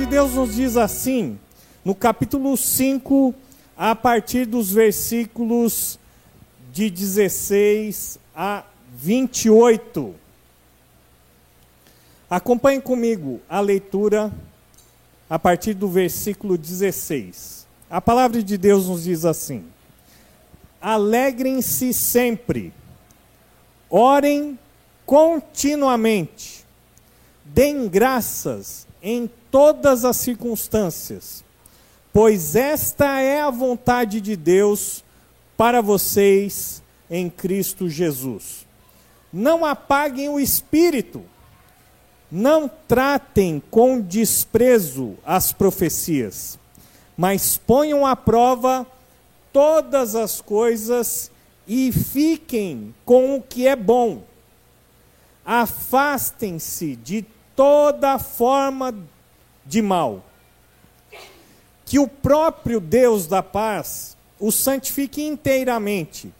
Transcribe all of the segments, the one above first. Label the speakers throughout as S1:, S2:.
S1: de Deus nos diz assim, no capítulo 5, a partir dos versículos de 16 a 28. Acompanhe comigo a leitura a partir do versículo 16. A palavra de Deus nos diz assim: Alegrem-se sempre, orem continuamente, deem graças em todas as circunstâncias, pois esta é a vontade de Deus para vocês em Cristo Jesus. Não apaguem o espírito, não tratem com desprezo as profecias, mas ponham à prova todas as coisas e fiquem com o que é bom. Afastem-se de toda forma de mal. Que o próprio Deus da paz o santifique inteiramente,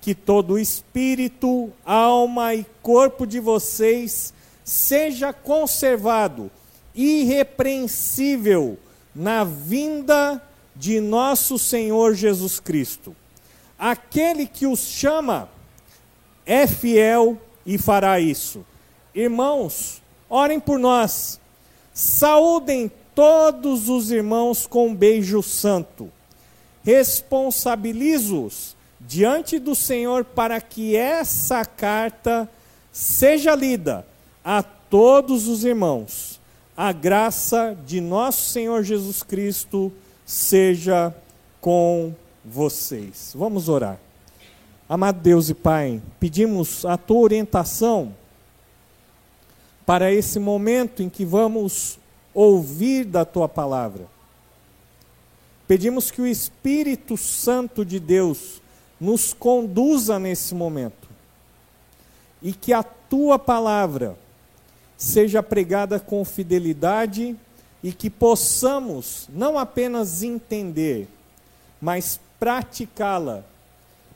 S1: que todo o espírito, alma e corpo de vocês seja conservado irrepreensível na vinda de nosso Senhor Jesus Cristo. Aquele que os chama é fiel e fará isso. Irmãos, orem por nós. Saúdem todos os irmãos com um beijo santo. Responsabilizo-os diante do Senhor para que essa carta seja lida a todos os irmãos. A graça de nosso Senhor Jesus Cristo seja com vocês. Vamos orar. Amado Deus e Pai, pedimos a tua orientação para esse momento em que vamos ouvir da tua palavra. Pedimos que o Espírito Santo de Deus nos conduza nesse momento e que a tua palavra seja pregada com fidelidade e que possamos não apenas entender, mas praticá-la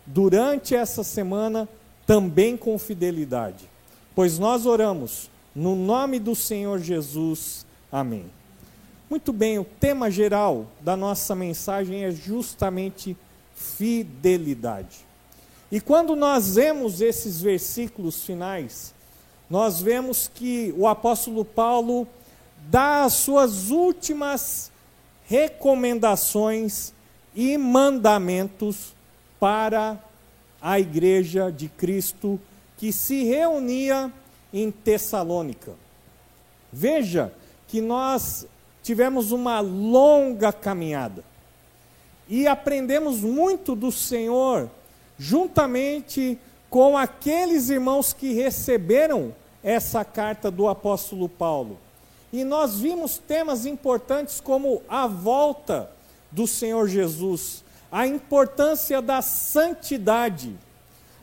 S1: durante essa semana também com fidelidade. Pois nós oramos no nome do Senhor Jesus. Amém. Muito bem, o tema geral da nossa mensagem é justamente fidelidade. E quando nós vemos esses versículos finais, nós vemos que o apóstolo Paulo dá as suas últimas recomendações e mandamentos para a igreja de Cristo que se reunia em Tessalônica. Veja que nós tivemos uma longa caminhada e aprendemos muito do Senhor, juntamente com aqueles irmãos que receberam essa carta do apóstolo Paulo. E nós vimos temas importantes como a volta do Senhor Jesus, a importância da santidade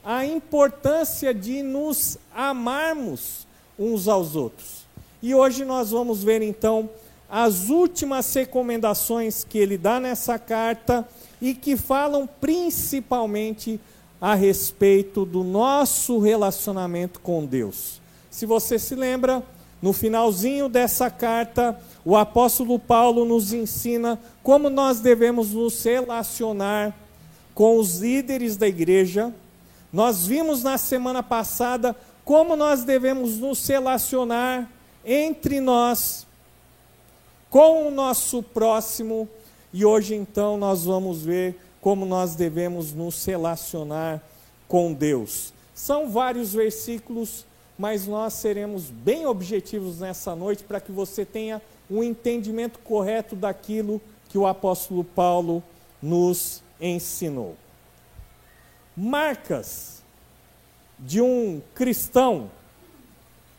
S1: a importância de nos amarmos uns aos outros. E hoje nós vamos ver então as últimas recomendações que ele dá nessa carta e que falam principalmente a respeito do nosso relacionamento com Deus. Se você se lembra, no finalzinho dessa carta, o apóstolo Paulo nos ensina como nós devemos nos relacionar com os líderes da igreja, nós vimos na semana passada como nós devemos nos relacionar entre nós, com o nosso próximo, e hoje então nós vamos ver como nós devemos nos relacionar com Deus. São vários versículos, mas nós seremos bem objetivos nessa noite para que você tenha um entendimento correto daquilo que o apóstolo Paulo nos ensinou marcas de um cristão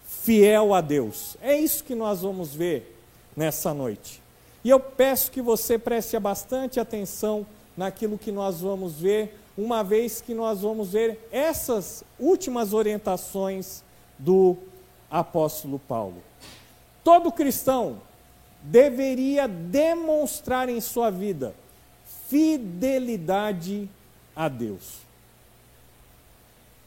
S1: fiel a Deus. É isso que nós vamos ver nessa noite. E eu peço que você preste bastante atenção naquilo que nós vamos ver, uma vez que nós vamos ver essas últimas orientações do apóstolo Paulo. Todo cristão deveria demonstrar em sua vida fidelidade a Deus.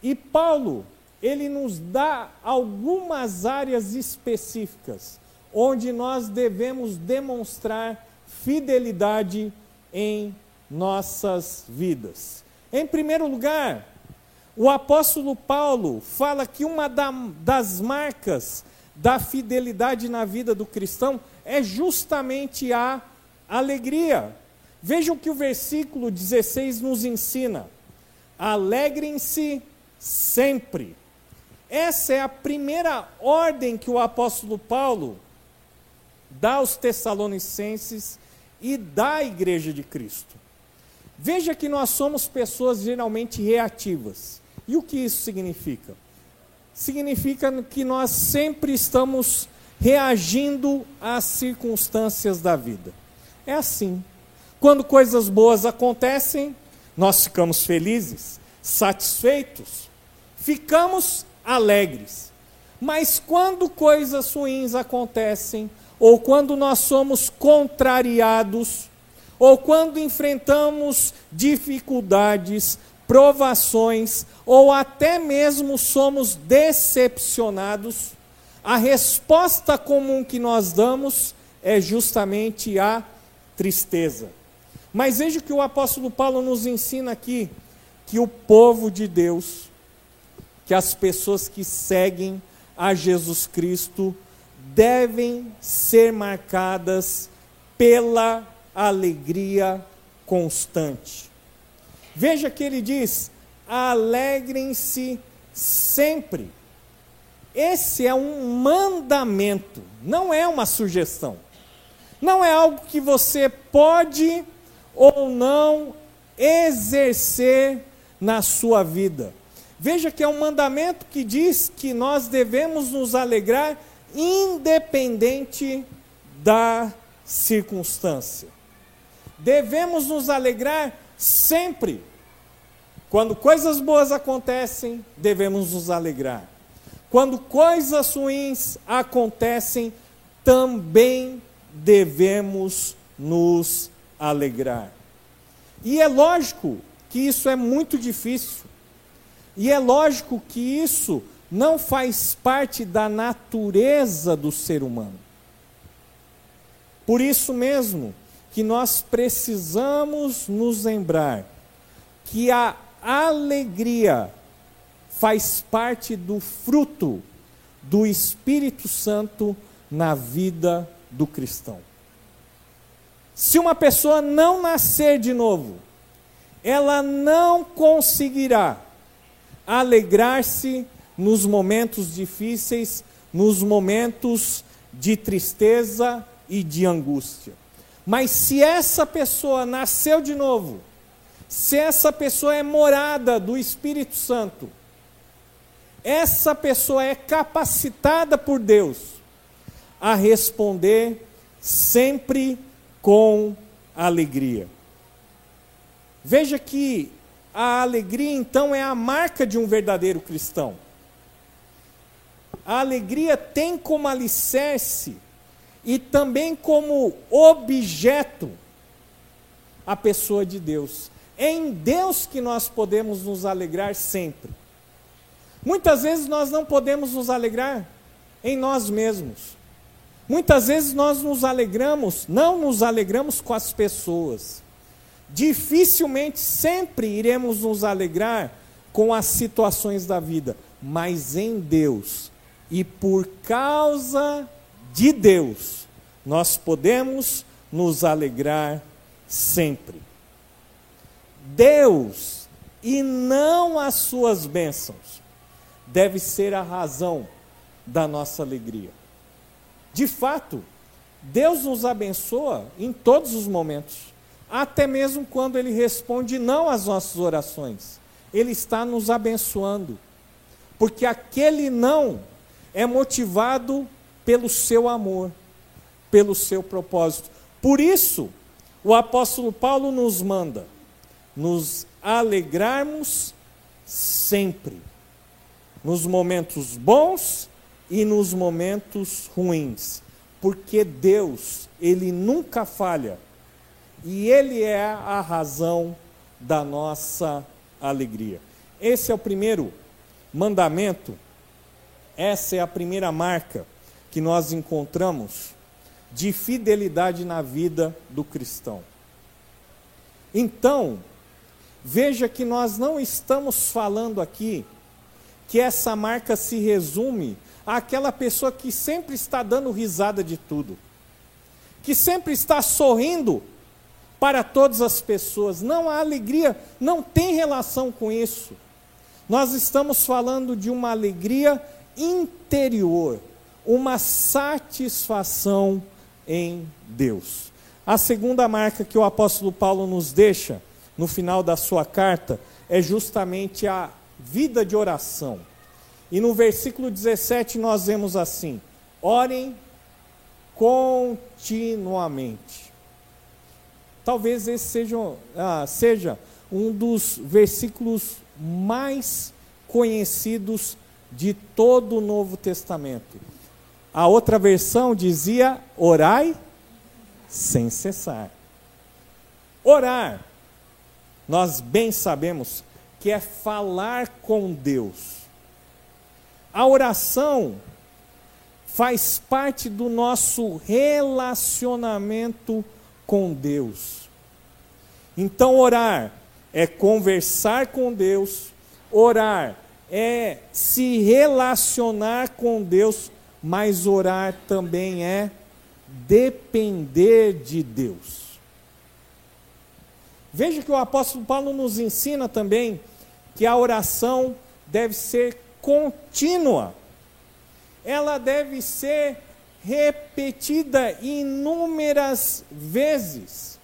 S1: E Paulo, ele nos dá algumas áreas específicas onde nós devemos demonstrar fidelidade em nossas vidas. Em primeiro lugar, o apóstolo Paulo fala que uma das marcas da fidelidade na vida do cristão é justamente a alegria. Vejam que o versículo 16 nos ensina: alegrem-se sempre. Essa é a primeira ordem que o apóstolo Paulo dá aos Tessalonicenses e dá à igreja de Cristo. Veja que nós somos pessoas geralmente reativas. E o que isso significa? Significa que nós sempre estamos reagindo às circunstâncias da vida. É assim. Quando coisas boas acontecem, nós ficamos felizes, satisfeitos, ficamos alegres. Mas quando coisas ruins acontecem, ou quando nós somos contrariados, ou quando enfrentamos dificuldades, provações, ou até mesmo somos decepcionados, a resposta comum que nós damos é justamente a tristeza. Mas veja que o apóstolo Paulo nos ensina aqui que o povo de Deus que as pessoas que seguem a Jesus Cristo devem ser marcadas pela alegria constante. Veja que ele diz: alegrem-se sempre. Esse é um mandamento, não é uma sugestão. Não é algo que você pode ou não exercer na sua vida. Veja que é um mandamento que diz que nós devemos nos alegrar independente da circunstância. Devemos nos alegrar sempre. Quando coisas boas acontecem, devemos nos alegrar. Quando coisas ruins acontecem, também devemos nos alegrar. E é lógico que isso é muito difícil. E é lógico que isso não faz parte da natureza do ser humano. Por isso mesmo que nós precisamos nos lembrar que a alegria faz parte do fruto do Espírito Santo na vida do cristão. Se uma pessoa não nascer de novo, ela não conseguirá alegrar-se nos momentos difíceis, nos momentos de tristeza e de angústia. Mas se essa pessoa nasceu de novo, se essa pessoa é morada do Espírito Santo, essa pessoa é capacitada por Deus a responder sempre com alegria. Veja que a alegria, então, é a marca de um verdadeiro cristão. A alegria tem como alicerce e também como objeto a pessoa de Deus. É em Deus que nós podemos nos alegrar sempre. Muitas vezes nós não podemos nos alegrar em nós mesmos. Muitas vezes nós nos alegramos, não nos alegramos com as pessoas. Dificilmente sempre iremos nos alegrar com as situações da vida, mas em Deus e por causa de Deus, nós podemos nos alegrar sempre. Deus e não as suas bênçãos deve ser a razão da nossa alegria. De fato, Deus nos abençoa em todos os momentos até mesmo quando ele responde não às nossas orações. Ele está nos abençoando, porque aquele não é motivado pelo seu amor, pelo seu propósito. Por isso, o apóstolo Paulo nos manda nos alegrarmos sempre, nos momentos bons e nos momentos ruins, porque Deus, ele nunca falha e Ele é a razão da nossa alegria. Esse é o primeiro mandamento, essa é a primeira marca que nós encontramos de fidelidade na vida do cristão. Então, veja que nós não estamos falando aqui que essa marca se resume àquela pessoa que sempre está dando risada de tudo, que sempre está sorrindo para todas as pessoas. Não, a alegria não tem relação com isso. Nós estamos falando de uma alegria interior, uma satisfação em Deus. A segunda marca que o apóstolo Paulo nos deixa no final da sua carta é justamente a vida de oração. E no versículo 17 nós vemos assim: orem continuamente. Talvez esse seja, ah, seja um dos versículos mais conhecidos de todo o Novo Testamento. A outra versão dizia: orai sem cessar. Orar, nós bem sabemos que é falar com Deus. A oração faz parte do nosso relacionamento com Deus. Então, orar é conversar com Deus, orar é se relacionar com Deus, mas orar também é depender de Deus. Veja que o apóstolo Paulo nos ensina também que a oração deve ser contínua. Ela deve ser repetida inúmeras vezes.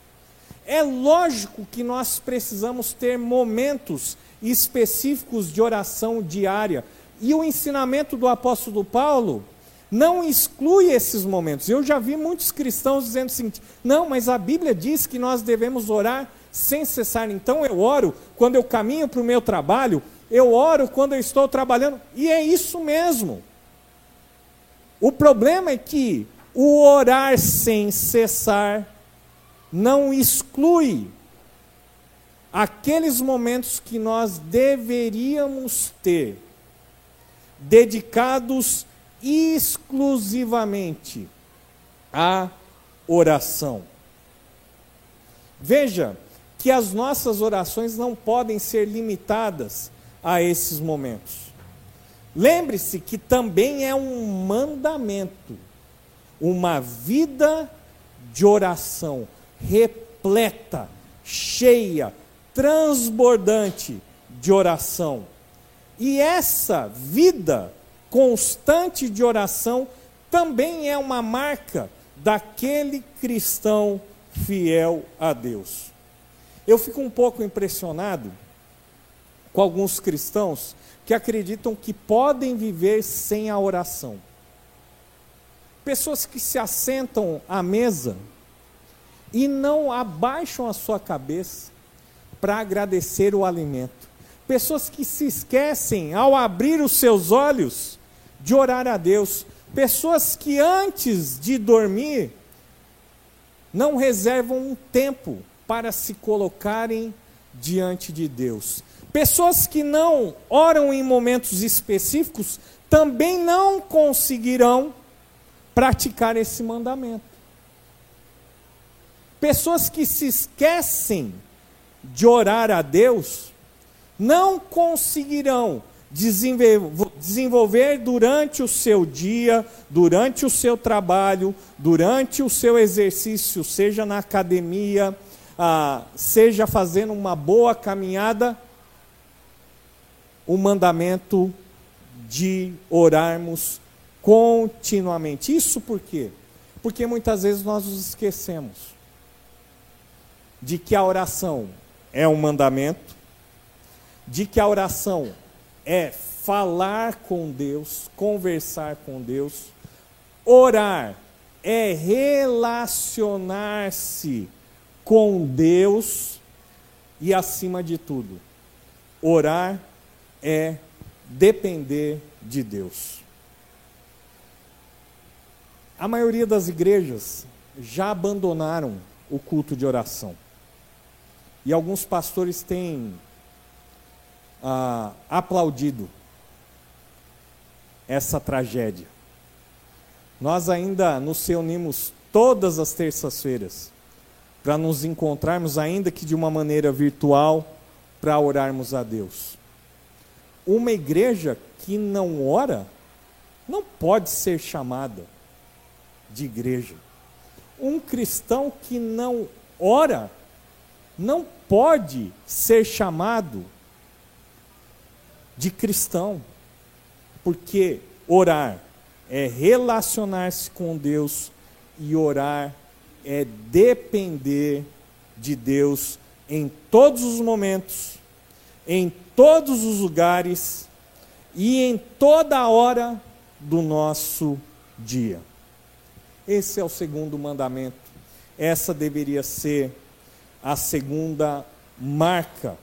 S1: É lógico que nós precisamos ter momentos específicos de oração diária. E o ensinamento do apóstolo Paulo não exclui esses momentos. Eu já vi muitos cristãos dizendo o seguinte: não, mas a Bíblia diz que nós devemos orar sem cessar. Então eu oro quando eu caminho para o meu trabalho, eu oro quando eu estou trabalhando. E é isso mesmo. O problema é que o orar sem cessar não exclui aqueles momentos que nós deveríamos ter dedicados exclusivamente à oração. Veja que as nossas orações não podem ser limitadas a esses momentos. Lembre-se que também é um mandamento, uma vida de oração repleta, cheia, transbordante de oração. E essa vida constante de oração também é uma marca daquele cristão fiel a Deus. Eu fico um pouco impressionado com alguns cristãos que acreditam que podem viver sem a oração. Pessoas que se assentam à mesa e não abaixam a sua cabeça para agradecer o alimento. Pessoas que se esquecem, ao abrir os seus olhos, de orar a Deus. Pessoas que antes de dormir não reservam um tempo para se colocarem diante de Deus. Pessoas que não oram em momentos específicos também não conseguirão praticar esse mandamento. Pessoas que se esquecem de orar a Deus não conseguirão desenvolver durante o seu dia, durante o seu trabalho, durante o seu exercício, seja na academia, ah, seja fazendo uma boa caminhada, o mandamento de orarmos continuamente. Isso por quê? Porque muitas vezes nós nos esquecemos de que a oração é um mandamento, de que a oração é falar com Deus, conversar com Deus. Orar é relacionar-se com Deus e, acima de tudo, orar é depender de Deus. A maioria das igrejas já abandonaram o culto de oração. E alguns pastores têm ah, aplaudido essa tragédia. Nós ainda nos reunimos todas as terças-feiras para nos encontrarmos, ainda que de uma maneira virtual, para orarmos a Deus. Uma igreja que não ora não pode ser chamada de igreja. Um cristão que não ora não pode ser chamado de cristão, porque orar é relacionar-se com Deus e orar é depender de Deus em todos os momentos, em todos os lugares e em toda hora do nosso dia. Esse é o segundo mandamento. Essa deveria ser a segunda marca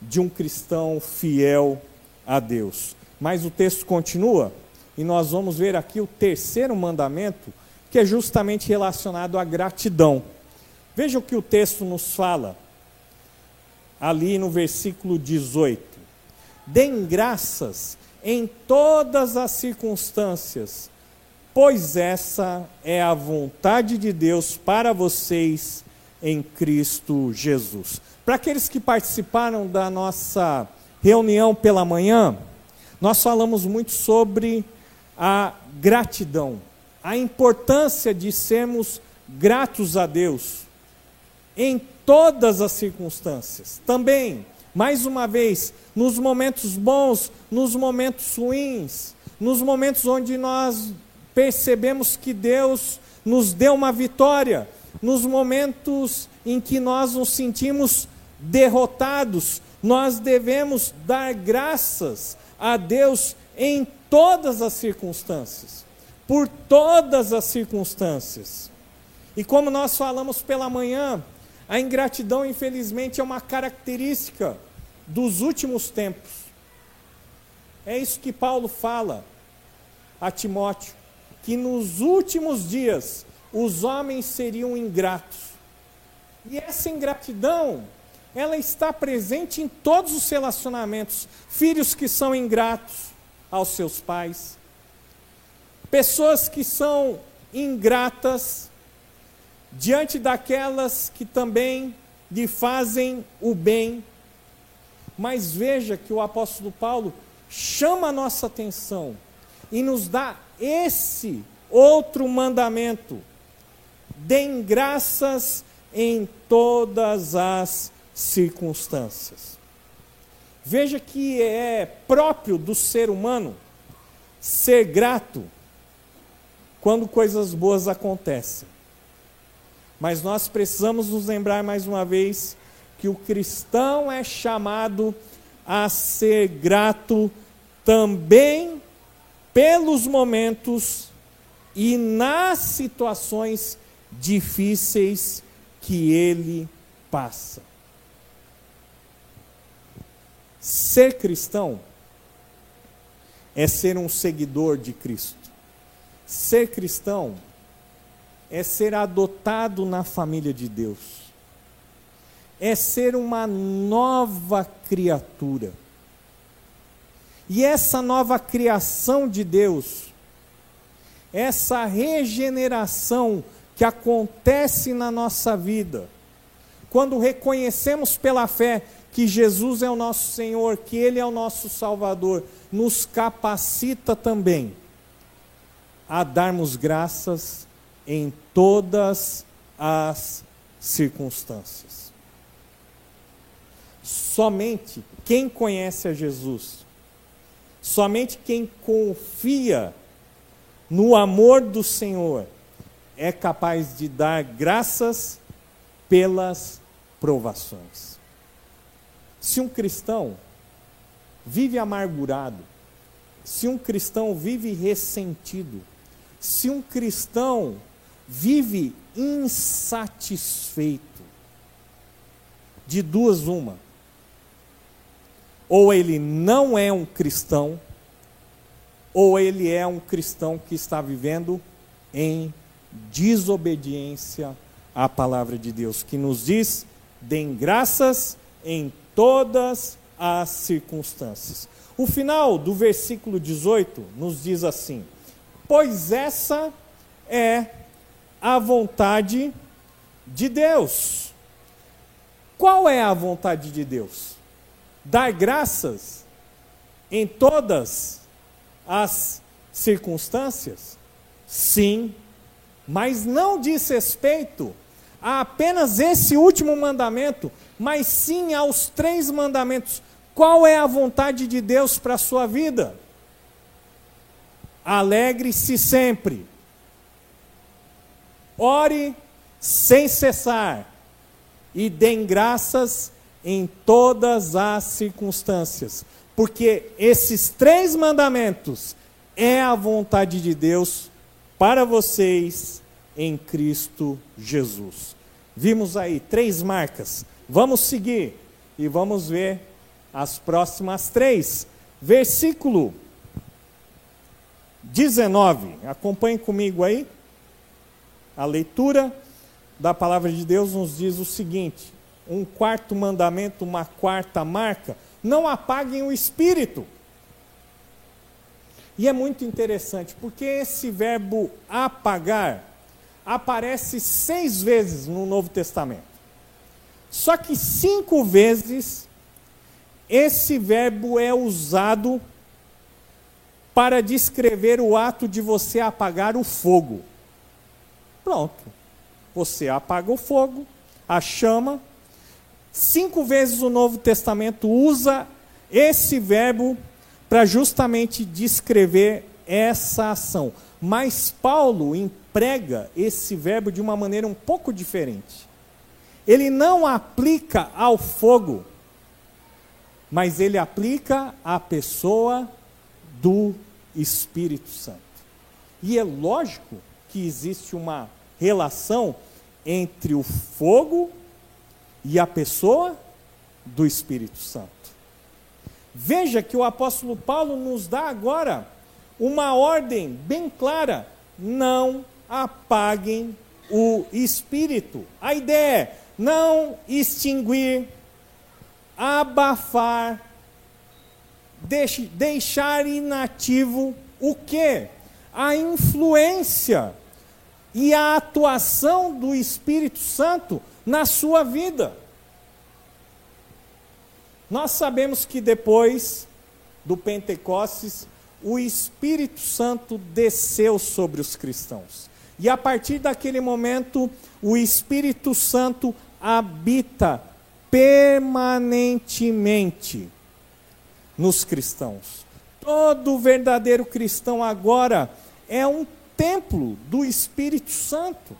S1: de um cristão fiel a Deus. Mas o texto continua e nós vamos ver aqui o terceiro mandamento, que é justamente relacionado à gratidão. Veja o que o texto nos fala, ali no versículo 18: Deem graças em todas as circunstâncias, pois essa é a vontade de Deus para vocês em Cristo Jesus. Para aqueles que participaram da nossa reunião pela manhã, nós falamos muito sobre a gratidão, a importância de sermos gratos a Deus em todas as circunstâncias. Também, mais uma vez, nos momentos bons, nos momentos ruins, nos momentos onde nós percebemos que Deus nos deu uma vitória, nos momentos em que nós nos sentimos derrotados, nós devemos dar graças a Deus em todas as circunstâncias, por todas as circunstâncias. E como nós falamos pela manhã, a ingratidão, infelizmente, é uma característica dos últimos tempos. É isso que Paulo fala a Timóteo, que nos últimos dias os homens seriam ingratos. E essa ingratidão, ela está presente em todos os relacionamentos. Filhos que são ingratos aos seus pais, pessoas que são ingratas diante daquelas que também lhe fazem o bem. Mas veja que o apóstolo Paulo chama a nossa atenção e nos dá esse outro mandamento: deem graças em todas as circunstâncias. Veja que é próprio do ser humano ser grato quando coisas boas acontecem. Mas nós precisamos nos lembrar mais uma vez que o cristão é chamado a ser grato também pelos momentos e nas situações difíceis que ele passa. Ser cristão é ser um seguidor de Cristo. Ser cristão é ser adotado na família de Deus. É ser uma nova criatura. E essa nova criação de Deus, essa regeneração que acontece na nossa vida, quando reconhecemos pela fé que Jesus é o nosso Senhor, que Ele é o nosso Salvador, nos capacita também a darmos graças em todas as circunstâncias. Somente quem conhece a Jesus, somente quem confia no amor do Senhor, é capaz de dar graças pelas provações. Se um cristão vive amargurado, se um cristão vive ressentido, se um cristão vive insatisfeito, de duas uma. Ou ele não é um cristão, ou ele é um cristão que está vivendo em desobediência à palavra de Deus, que nos diz: deem graças em todas as circunstâncias. O final do versículo 18 nos diz assim: pois essa é a vontade de Deus. Qual é a vontade de Deus? Dar graças em todas as circunstâncias? Sim, mas não diz respeito a apenas esse último mandamento, mas sim aos três mandamentos. Qual é a vontade de Deus para a sua vida? Alegre-se sempre. Ore sem cessar. E dêem graças em todas as circunstâncias. Porque esses três mandamentos é a vontade de Deus para vocês em Cristo Jesus. Vimos aí três marcas. Vamos seguir e vamos ver as próximas três. Versículo 19. Acompanhe comigo aí. A leitura da palavra de Deus nos diz o seguinte: um quarto mandamento, uma quarta marca, não apaguem o espírito. E é muito interessante, porque esse verbo apagar aparece seis vezes no Novo Testamento. Só que cinco vezes esse verbo é usado para descrever o ato de você apagar o fogo. Pronto. Você apaga o fogo, a chama. Cinco vezes o Novo Testamento usa esse verbo para justamente descrever essa ação. Mas Paulo emprega esse verbo de uma maneira um pouco diferente. Ele não aplica ao fogo, mas ele aplica à pessoa do Espírito Santo. E é lógico que existe uma relação entre o fogo e a pessoa do Espírito Santo. Veja que o apóstolo Paulo nos dá agora uma ordem bem clara: não apaguem o espírito. A ideia é não extinguir, abafar, deixar inativo o que? A influência e a atuação do Espírito Santo na sua vida. Nós sabemos que depois do Pentecostes, o Espírito Santo desceu sobre os cristãos. E a partir daquele momento, o Espírito Santo habita permanentemente nos cristãos. Todo verdadeiro cristão agora é um templo do Espírito Santo.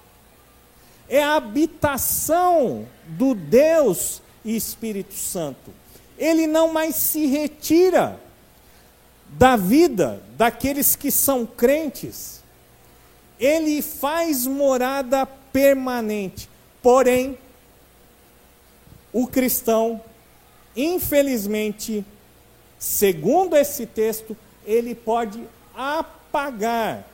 S1: É a habitação do Deus Espírito Santo. Ele não mais se retira da vida daqueles que são crentes, ele faz morada permanente. Porém, o cristão, infelizmente, segundo esse texto, ele pode apagar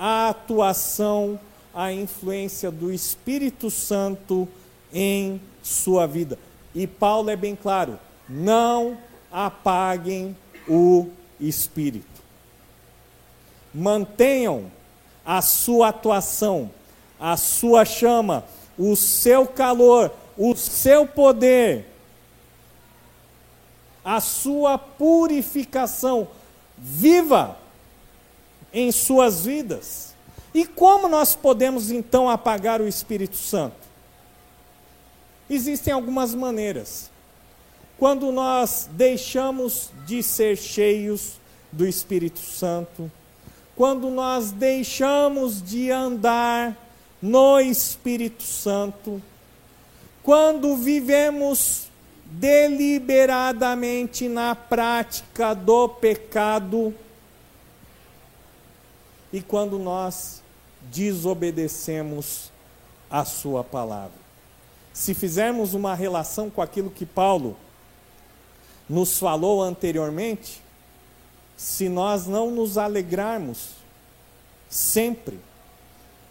S1: a atuação, a influência do Espírito Santo em sua vida. E Paulo é bem claro: não apaguem o espírito. Mantenham a sua atuação, a sua chama, o seu calor, o seu poder, a sua purificação viva em suas vidas. E como nós podemos então apagar o Espírito Santo? Existem algumas maneiras quando nós deixamos de ser cheios do Espírito Santo, quando nós deixamos de andar no Espírito Santo, quando vivemos deliberadamente na prática do pecado e quando nós desobedecemos a Sua palavra. Se fizermos uma relação com aquilo que Paulo nos falou anteriormente, se nós não nos alegrarmos sempre,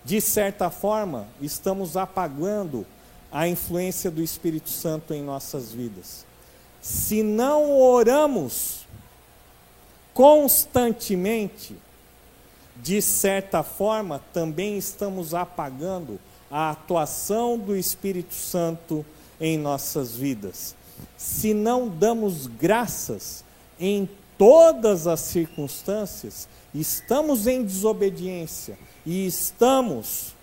S1: de certa forma, estamos apagando a influência do Espírito Santo em nossas vidas. Se não oramos constantemente, de certa forma, também estamos apagando a atuação do Espírito Santo em nossas vidas. Se não damos graças em todas as circunstâncias, estamos em desobediência e estamos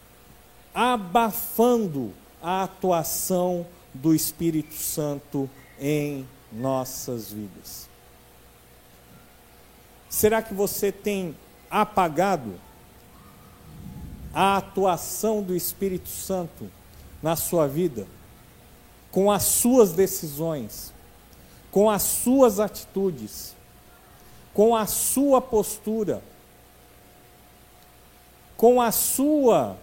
S1: abafando a atuação do Espírito Santo em nossas vidas. Será que você tem apagado a atuação do Espírito Santo na sua vida, com as suas decisões, com as suas atitudes, com a sua postura, com a sua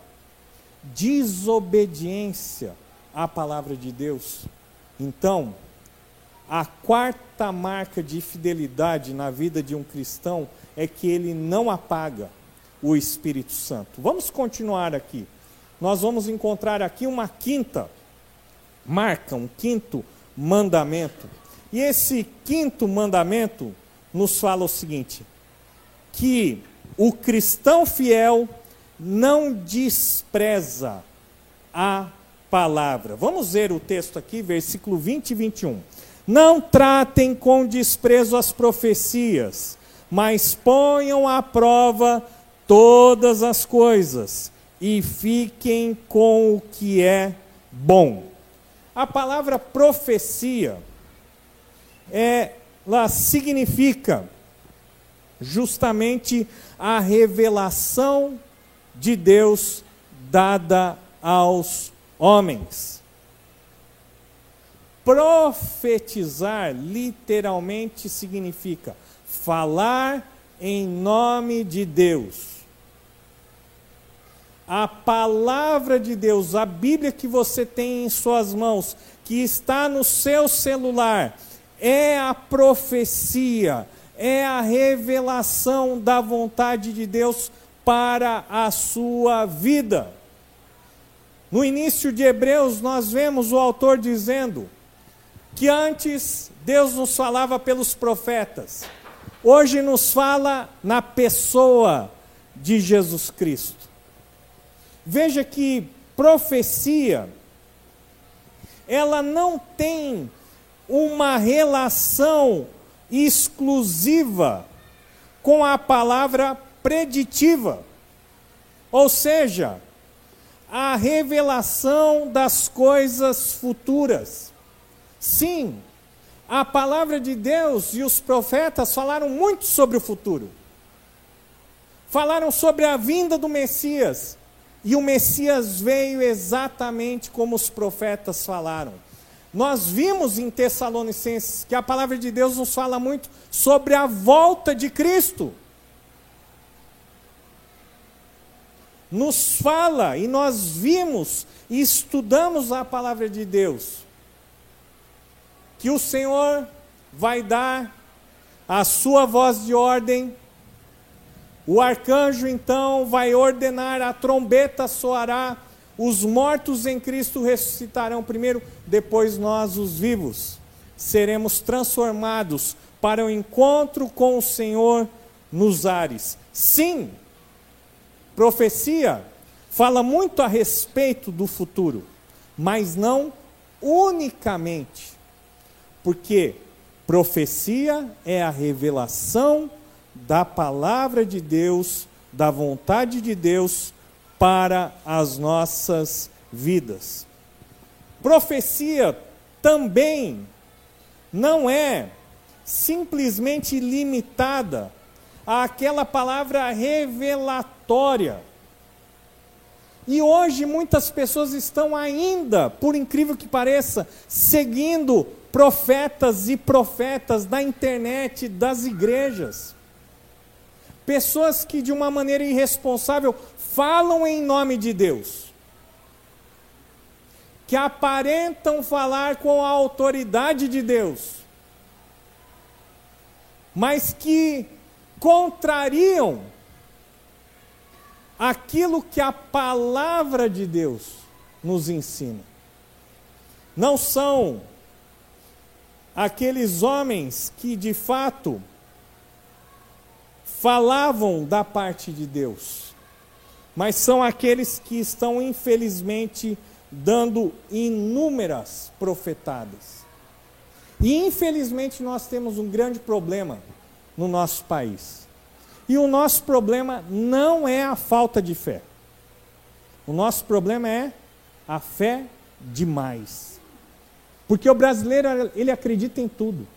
S1: desobediência à palavra de Deus. Então, a quarta marca de fidelidade na vida de um cristão é que ele não apaga o Espírito Santo. Vamos continuar aqui. Nós vamos encontrar aqui uma quinta marca, um quinto mandamento. E esse quinto mandamento nos fala o seguinte: que o cristão fiel não despreza a palavra. Vamos ver o texto aqui, versículo 20 e 21. Não tratem com desprezo as profecias, mas ponham à prova todas as coisas e fiquem com o que é bom. A palavra profecia ela significa justamente a revelação de Deus dada aos homens. Profetizar literalmente significa falar em nome de Deus. A palavra de Deus, a Bíblia que você tem em suas mãos, que está no seu celular, é a profecia, é a revelação da vontade de Deus para a sua vida. No início de Hebreus, nós vemos o autor dizendo que antes Deus nos falava pelos profetas, hoje nos fala na pessoa de Jesus Cristo. Veja que profecia, ela não tem uma relação exclusiva com a palavra preditiva. Ou seja, a revelação das coisas futuras. Sim, a palavra de Deus e os profetas falaram muito sobre o futuro. Falaram sobre a vinda do Messias. E o Messias veio exatamente como os profetas falaram. Nós vimos em Tessalonicenses que a palavra de Deus nos fala muito sobre a volta de Cristo. nos fala e nós vimos e estudamos a palavra de Deus que o Senhor vai dar a sua voz de ordem, o arcanjo então vai ordenar, a trombeta soará, os mortos em Cristo ressuscitarão primeiro, depois nós, os vivos, seremos transformados para o encontro com o Senhor nos ares. Sim, Profecia fala muito a respeito do futuro, mas não unicamente. Porque profecia é a revelação da palavra de Deus, da vontade de Deus para as nossas vidas. Profecia também não é simplesmente limitada àquela palavra revelatória. E hoje muitas pessoas estão ainda, por incrível que pareça, seguindo profetas e profetas da internet, das igrejas. Pessoas que de uma maneira irresponsável falam em nome de Deus. Que aparentam falar com a autoridade de Deus. Mas que contrariam aquilo que a palavra de Deus nos ensina. Não são aqueles homens que de fato falavam da parte de Deus, mas são aqueles que estão, infelizmente, dando inúmeras profetadas. E, infelizmente, nós temos um grande problema no nosso país. E o nosso problema não é a falta de fé. O nosso problema é a fé demais. Porque o brasileiro, ele acredita em tudo.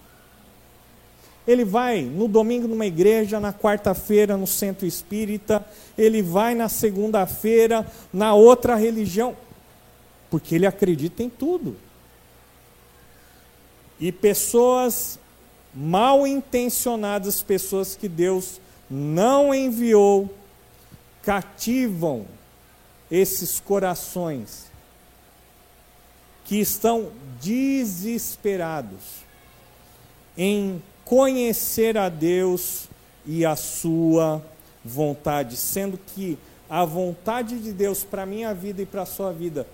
S1: Ele vai no domingo numa igreja, na quarta-feira no centro espírita, ele vai na segunda-feira na outra religião, porque ele acredita em tudo. E pessoas mal intencionadas, pessoas que Deus não enviou, cativam esses corações que estão desesperados em conhecer a Deus e a sua vontade, sendo que a vontade de Deus para a minha vida e para a sua vida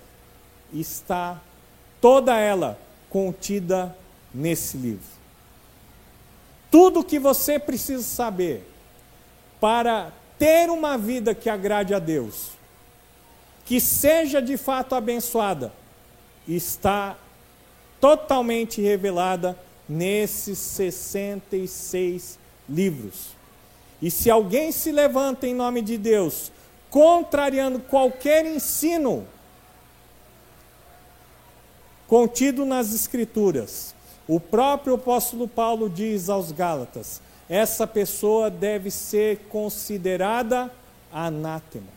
S1: está toda ela contida nesse livro. Tudo que você precisa saber para ter uma vida que agrade a Deus, que seja de fato abençoada, está totalmente revelada nesses 66 livros. E se alguém se levanta em nome de Deus, contrariando qualquer ensino contido nas Escrituras, o próprio apóstolo Paulo diz aos Gálatas: essa pessoa deve ser considerada anátema,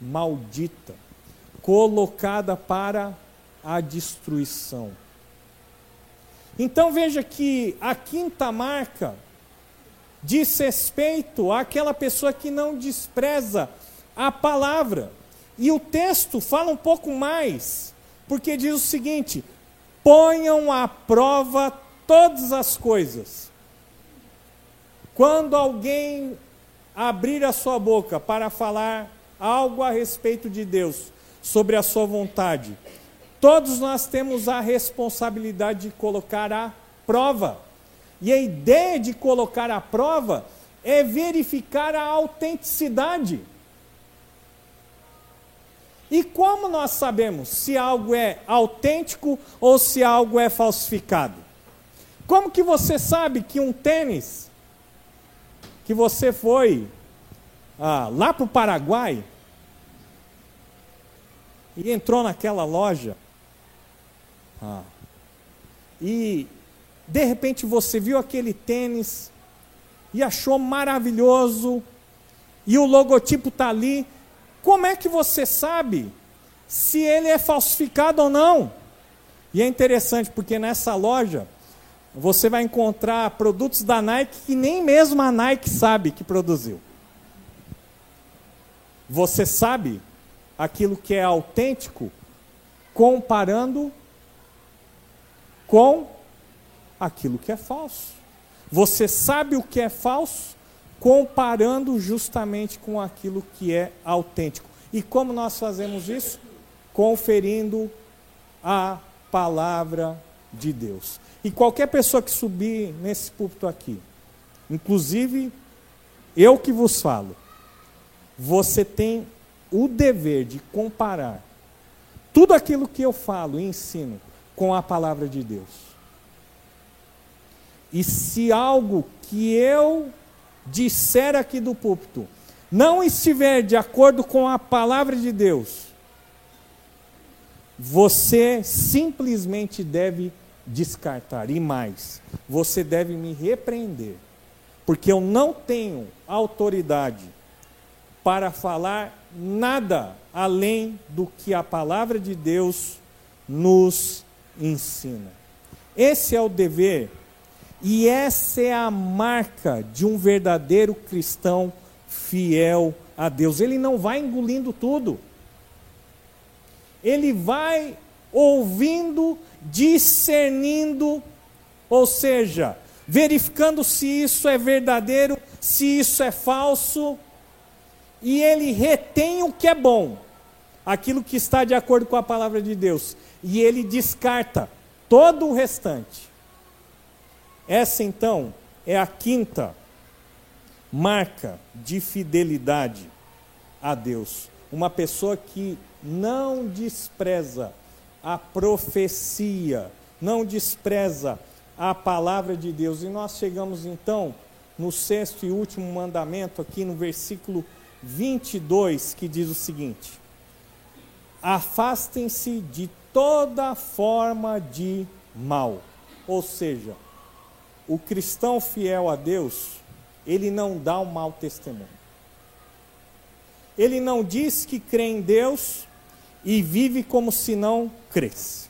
S1: maldita, colocada para a destruição. Então veja que a quinta marca diz respeito àquela pessoa que não despreza a palavra. E o texto fala um pouco mais, porque diz o seguinte: ponham à prova todas as coisas. Quando alguém abrir a sua boca para falar algo a respeito de Deus, sobre a sua vontade, Todos nós temos a responsabilidade de colocar a prova. E a ideia de colocar a prova é verificar a autenticidade. E como nós sabemos se algo é autêntico ou se algo é falsificado? Como que você sabe que um tênis que você foi ah, lá para o Paraguai e entrou naquela loja ah. E de repente você viu aquele tênis e achou maravilhoso, e o logotipo está ali. Como é que você sabe se ele é falsificado ou não? E é interessante porque nessa loja você vai encontrar produtos da Nike que nem mesmo a Nike sabe que produziu. Você sabe aquilo que é autêntico comparando com aquilo que é falso. Você sabe o que é falso comparando justamente com aquilo que é autêntico. E como nós fazemos isso? Conferindo a palavra de Deus. E qualquer pessoa que subir nesse púlpito aqui, inclusive eu que vos falo, você tem o dever de comparar tudo aquilo que eu falo e ensino com a palavra de Deus. E se algo que eu disser aqui do púlpito não estiver de acordo com a palavra de Deus, você simplesmente deve descartar. E mais, você deve me repreender, porque eu não tenho autoridade para falar nada além do que a palavra de Deus nos ensina. Esse é o dever e essa é a marca de um verdadeiro cristão fiel a Deus. Ele não vai engolindo tudo. Ele vai ouvindo, discernindo, ou seja, verificando se isso é verdadeiro, se isso é falso, e ele retém o que é bom, aquilo que está de acordo com a palavra de Deus, e ele descarta todo o restante. Essa então é a quinta marca de fidelidade a Deus. Uma pessoa que não despreza a profecia, não despreza a palavra de Deus. E nós chegamos então no sexto e último mandamento, aqui no versículo 22, que diz o seguinte: Afastem-se de toda forma de mal. Ou seja, o cristão fiel a Deus, ele não dá um mau testemunho. Ele não diz que crê em Deus e vive como se não cresce.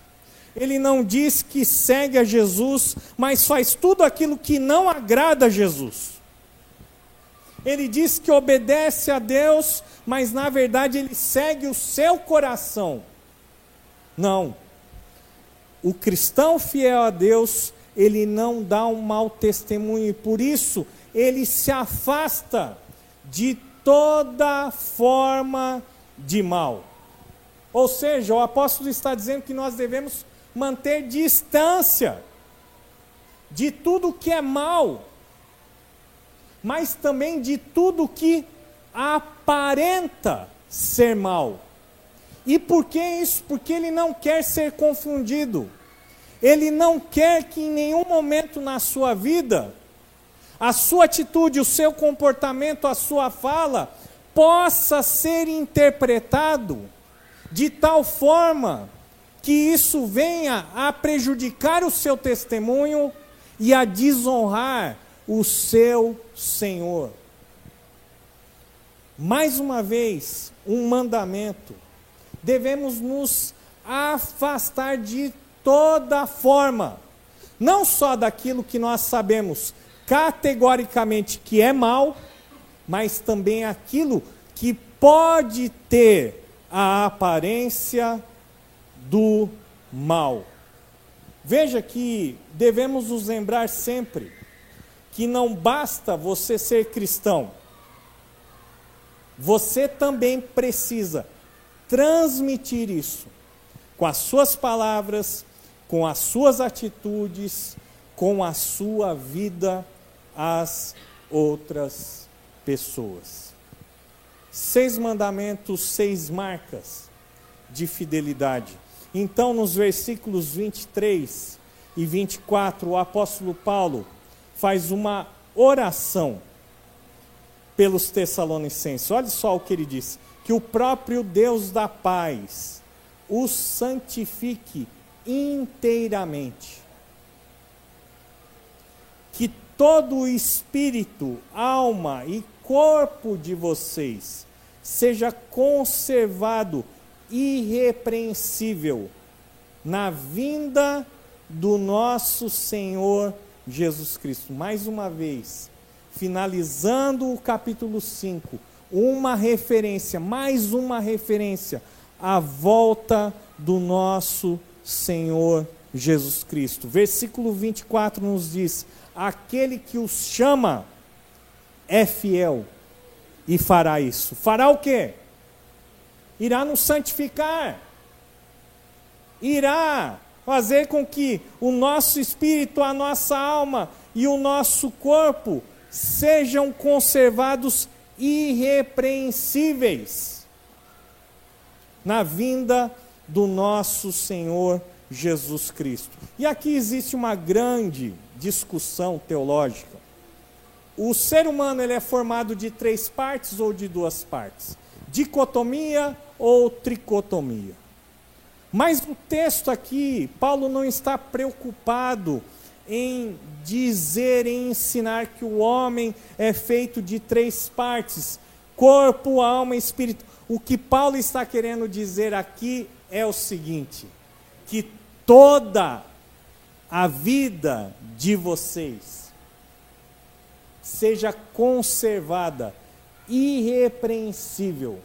S1: Ele não diz que segue a Jesus, mas faz tudo aquilo que não agrada a Jesus. Ele diz que obedece a Deus, mas na verdade ele segue o seu coração. Não. O cristão fiel a Deus, ele não dá um mau testemunho e por isso ele se afasta de toda forma de mal. Ou seja, o apóstolo está dizendo que nós devemos manter distância de tudo que é mal, mas também de tudo que aparenta ser mal. E por que isso? Porque ele não quer ser confundido. Ele não quer que em nenhum momento na sua vida a sua atitude, o seu comportamento, a sua fala possa ser interpretado de tal forma que isso venha a prejudicar o seu testemunho e a desonrar o seu Senhor. Mais uma vez, um mandamento. Devemos nos afastar de toda forma, não só daquilo que nós sabemos categoricamente que é mal, mas também aquilo que pode ter a aparência do mal. Veja que devemos nos lembrar sempre que não basta você ser cristão, você também precisa transmitir isso com as suas palavras, com as suas atitudes, com a sua vida às outras pessoas. Seis mandamentos, seis marcas de fidelidade. Então, nos versículos 23 e 24, o apóstolo Paulo faz uma oração pelos Tessalonicenses. Olha só o que ele diz: que o próprio Deus da paz os santifique inteiramente. Que todo o espírito, alma e corpo de vocês seja conservado irrepreensível na vinda do nosso Senhor Jesus Cristo. Mais uma vez, finalizando o capítulo 5, uma referência, mais uma referência à volta do nosso Senhor Jesus Cristo. Versículo 24 nos diz: Aquele que os chama é fiel e fará isso. Fará o quê? Irá nos santificar. Irá fazer com que o nosso espírito, a nossa alma e o nosso corpo sejam conservados irrepreensíveis na vinda do nosso Senhor Jesus Cristo. E aqui existe uma grande discussão teológica o ser humano ele é formado de três partes ou de duas partes? Dicotomia ou tricotomia? Mas no texto aqui, Paulo não está preocupado em dizer, em ensinar que o homem é feito de três partes: corpo, alma e espírito. O que Paulo está querendo dizer aqui é o seguinte: que toda a vida de vocês seja conservada irrepreensível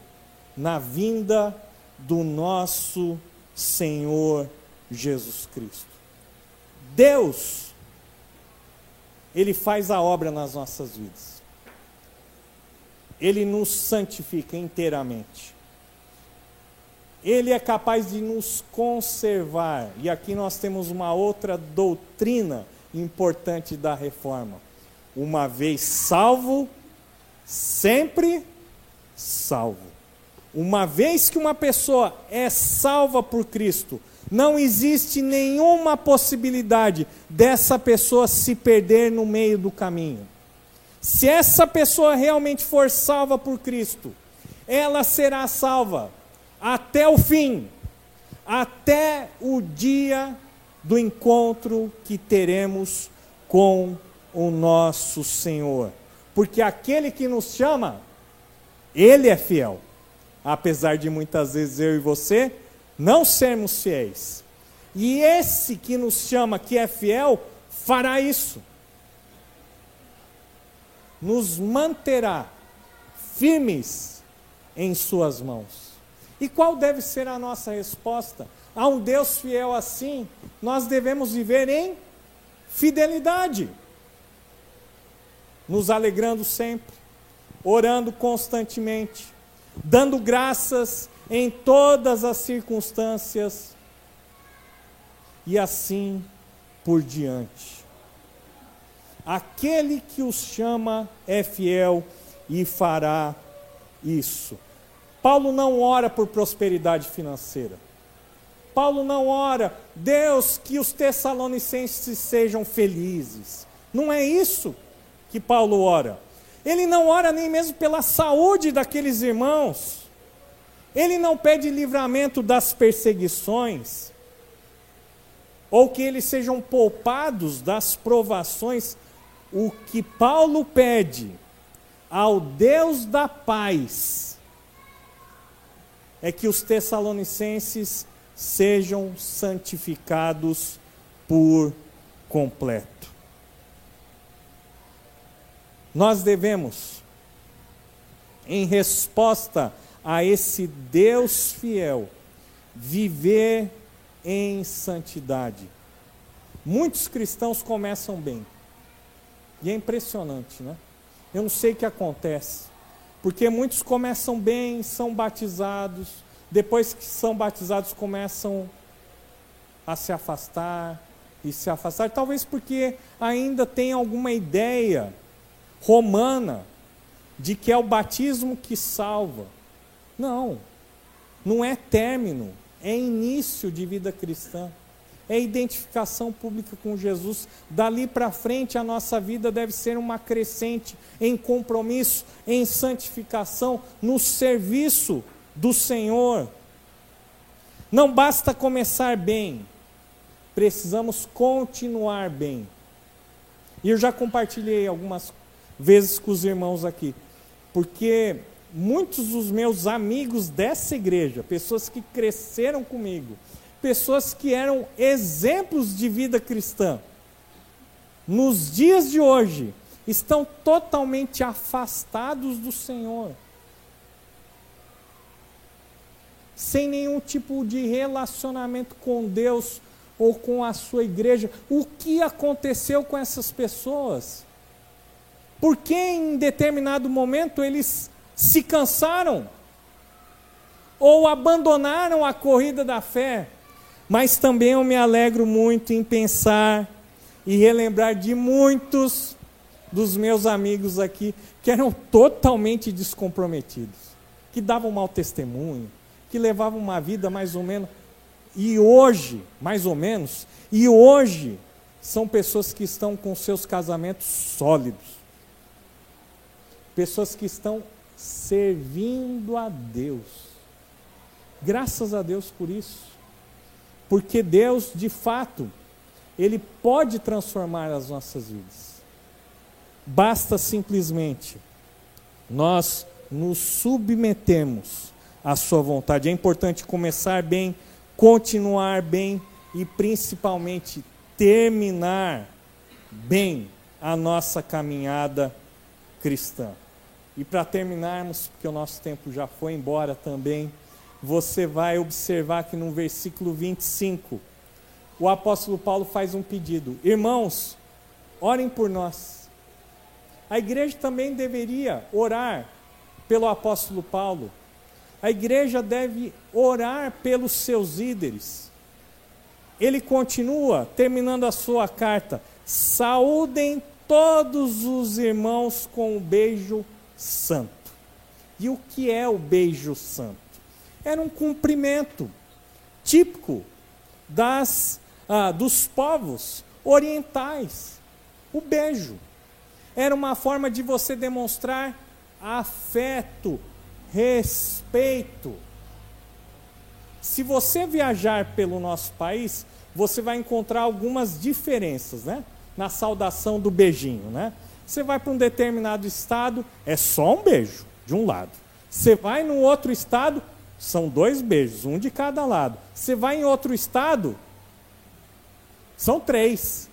S1: na vinda do nosso Senhor Jesus Cristo. Deus, Ele faz a obra nas nossas vidas. Ele nos santifica inteiramente. Ele é capaz de nos conservar. E aqui nós temos uma outra doutrina importante da reforma uma vez salvo, sempre salvo. Uma vez que uma pessoa é salva por Cristo, não existe nenhuma possibilidade dessa pessoa se perder no meio do caminho. Se essa pessoa realmente for salva por Cristo, ela será salva até o fim, até o dia do encontro que teremos com o nosso Senhor. Porque aquele que nos chama, ele é fiel. Apesar de muitas vezes eu e você não sermos fiéis. E esse que nos chama, que é fiel, fará isso. Nos manterá firmes em Suas mãos. E qual deve ser a nossa resposta? A um Deus fiel assim, nós devemos viver em fidelidade, nos alegrando sempre, orando constantemente, dando graças em todas as circunstâncias e assim por diante. Aquele que os chama é fiel e fará isso. Paulo não ora por prosperidade financeira. Paulo não ora, Deus, que os tessalonicenses sejam felizes. Não é isso que Paulo ora. Ele não ora nem mesmo pela saúde daqueles irmãos. Ele não pede livramento das perseguições, ou que eles sejam poupados das provações. O que Paulo pede ao Deus da paz é que os tessalonicenses sejam santificados por completo. Nós devemos, em resposta a esse Deus fiel, viver em santidade. Muitos cristãos começam bem. E é impressionante, né? Eu não sei o que acontece. Porque muitos começam bem, são batizados, depois que são batizados começam a se afastar e se afastar, talvez porque ainda tem alguma ideia romana de que é o batismo que salva. Não, não é término, é início de vida cristã. É identificação pública com Jesus. Dali para frente, a nossa vida deve ser uma crescente em compromisso, em santificação, no serviço do Senhor. Não basta começar bem, precisamos continuar bem. E eu já compartilhei algumas vezes com os irmãos aqui, porque muitos dos meus amigos dessa igreja, pessoas que cresceram comigo, pessoas que eram exemplos de vida cristã, nos dias de hoje, estão totalmente afastados do Senhor. Sem nenhum tipo de relacionamento com Deus ou com a sua igreja. O que aconteceu com essas pessoas? Por que em determinado momento eles se cansaram? Ou abandonaram a corrida da fé, mas também eu me alegro muito em pensar e relembrar de muitos dos meus amigos aqui que eram totalmente descomprometidos, que davam mau testemunho, que levavam uma vida mais ou menos, e hoje, mais ou menos, e hoje são pessoas que estão com seus casamentos sólidos, pessoas que estão servindo a Deus. Graças a Deus por isso. Porque Deus, de fato, Ele pode transformar as nossas vidas. Basta simplesmente nós nos submetemos à Sua vontade. É importante começar bem, continuar bem e principalmente terminar bem a nossa caminhada cristã. E para terminarmos, porque o nosso tempo já foi embora também, você vai observar que no versículo 25, o apóstolo Paulo faz um pedido: Irmãos, orem por nós. A igreja também deveria orar pelo apóstolo Paulo. A igreja deve orar pelos seus líderes. Ele continua, terminando a sua carta: Saúdem todos os irmãos com um beijo santo. E o que é o beijo santo? Era um cumprimento típico das, ah, dos povos orientais. O beijo era uma forma de você demonstrar afeto, respeito. Se você viajar pelo nosso país, você vai encontrar algumas diferenças, né? Na saudação do beijinho, né? Você vai para um determinado estado, é só um beijo de um lado. Você vai num outro estado, são dois beijos, um de cada lado. Você vai em outro estado, são três.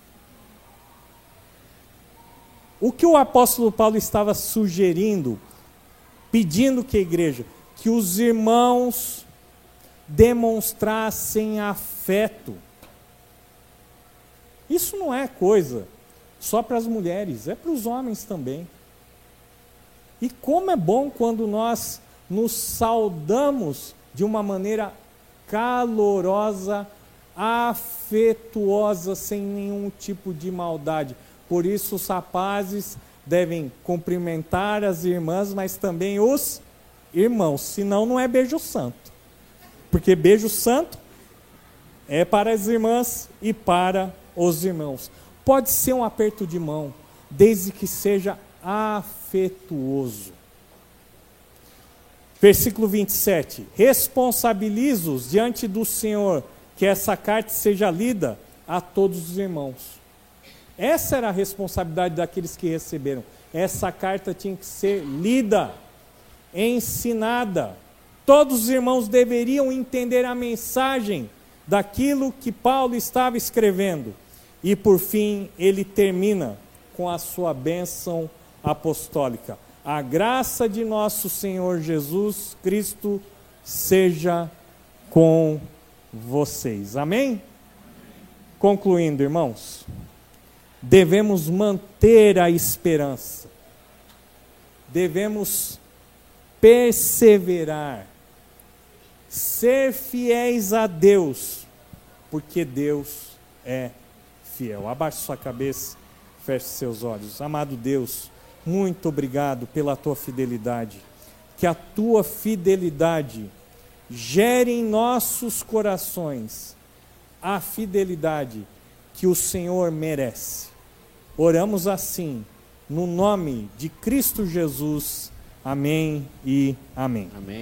S1: O que o apóstolo Paulo estava sugerindo, pedindo que a igreja, que os irmãos demonstrassem afeto. Isso não é coisa só para as mulheres, é para os homens também. E como é bom quando nós nos saudamos de uma maneira calorosa, afetuosa, sem nenhum tipo de maldade. Por isso, os rapazes devem cumprimentar as irmãs, mas também os irmãos, senão não é beijo santo. Porque beijo santo é para as irmãs e para os irmãos. Pode ser um aperto de mão, desde que seja afetuoso. Versículo 27. Responsabilizo-os diante do Senhor que essa carta seja lida a todos os irmãos. Essa era a responsabilidade daqueles que receberam. Essa carta tinha que ser lida, ensinada. Todos os irmãos deveriam entender a mensagem daquilo que Paulo estava escrevendo. E por fim, ele termina com a sua bênção apostólica. A graça de nosso Senhor Jesus Cristo seja com vocês. Amém? Concluindo, irmãos, devemos manter a esperança, devemos perseverar, ser fiéis a Deus, porque Deus é fiel. Abaixe sua cabeça, feche seus olhos. Amado Deus, muito obrigado pela tua fidelidade. Que a tua fidelidade gere em nossos corações a fidelidade que o Senhor merece. Oramos assim, no nome de Cristo Jesus. Amém e amém. Amém.